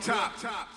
top. top.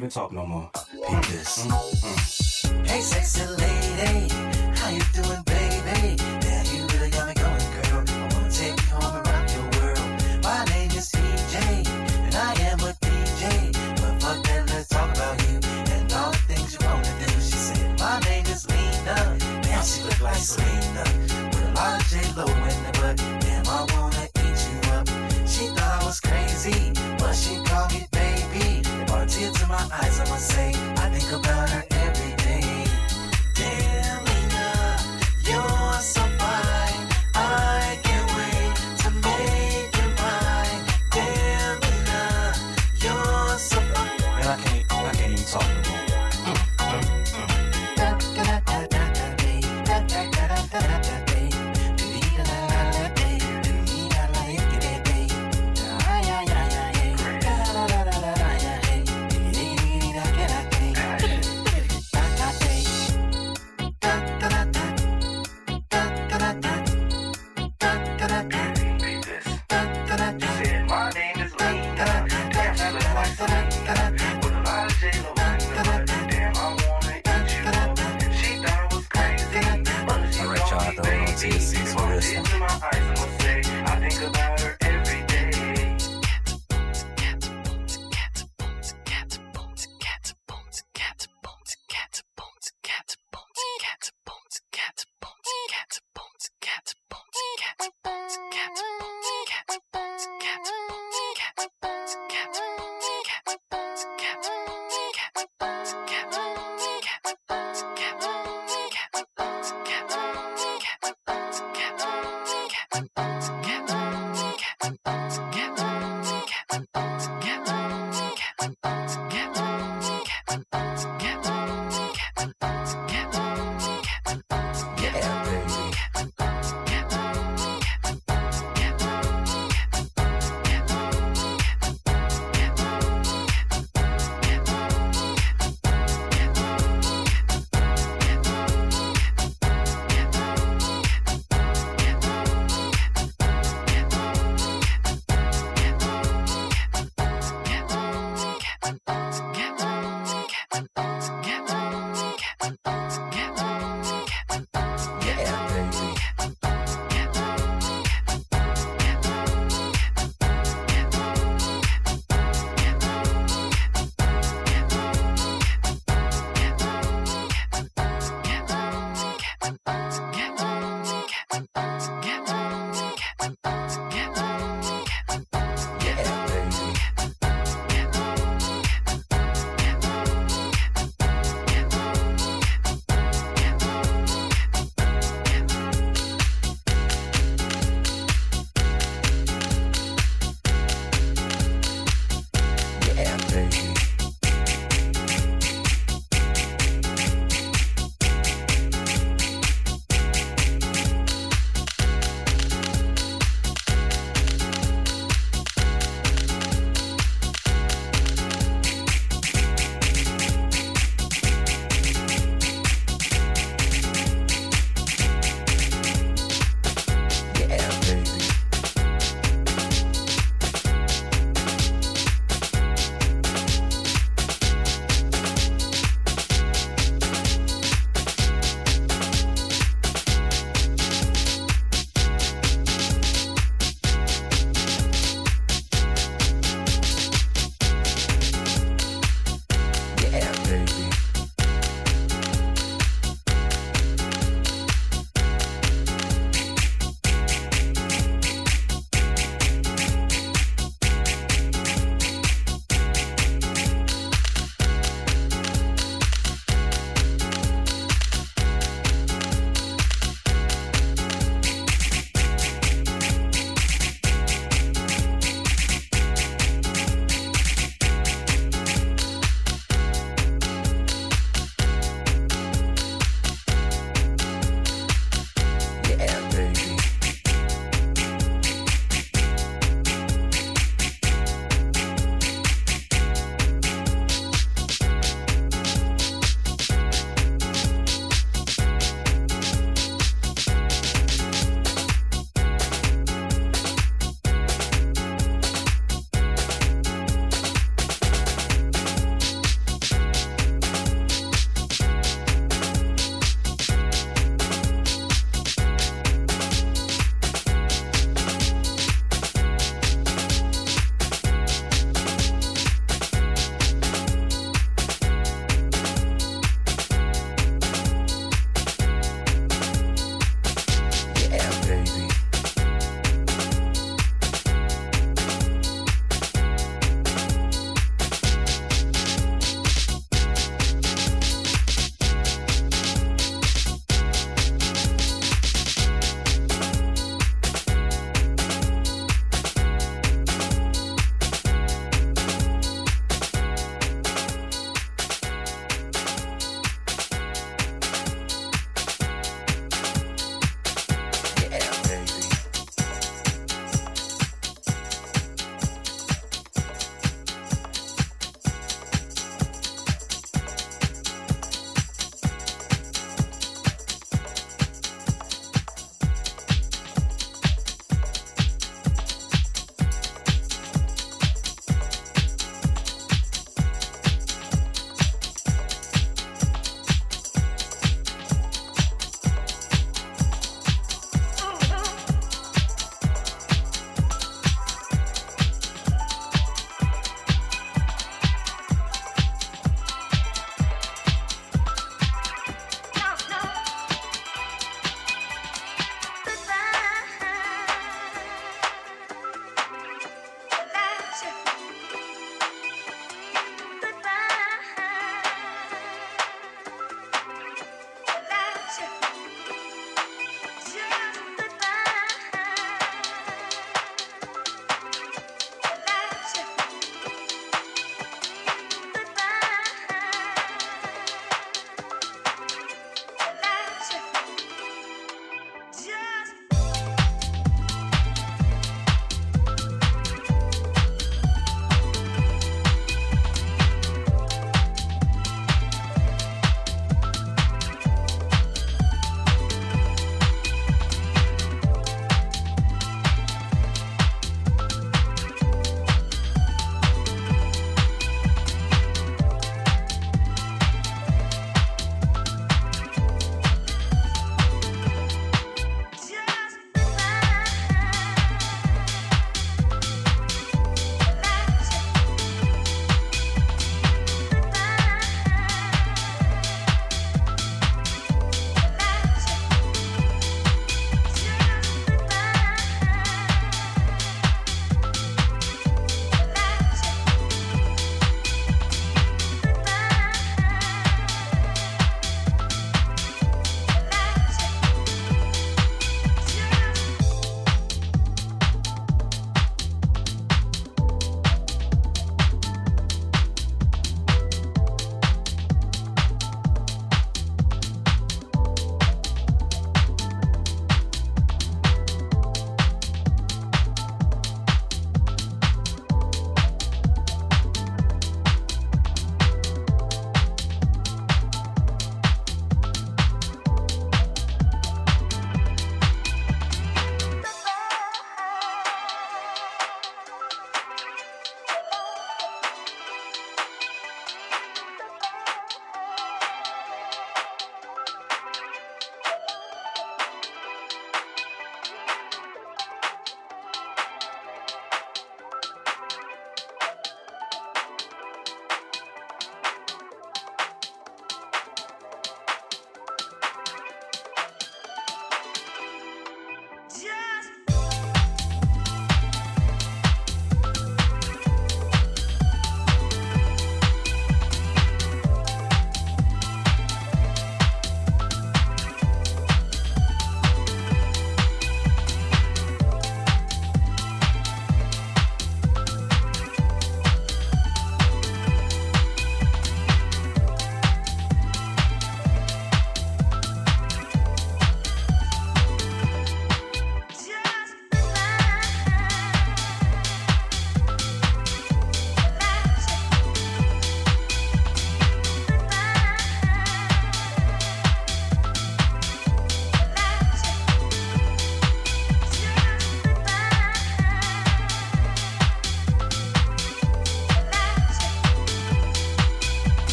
med topnummer. Pink this. Mm, mm, mm. Hey sexy lady.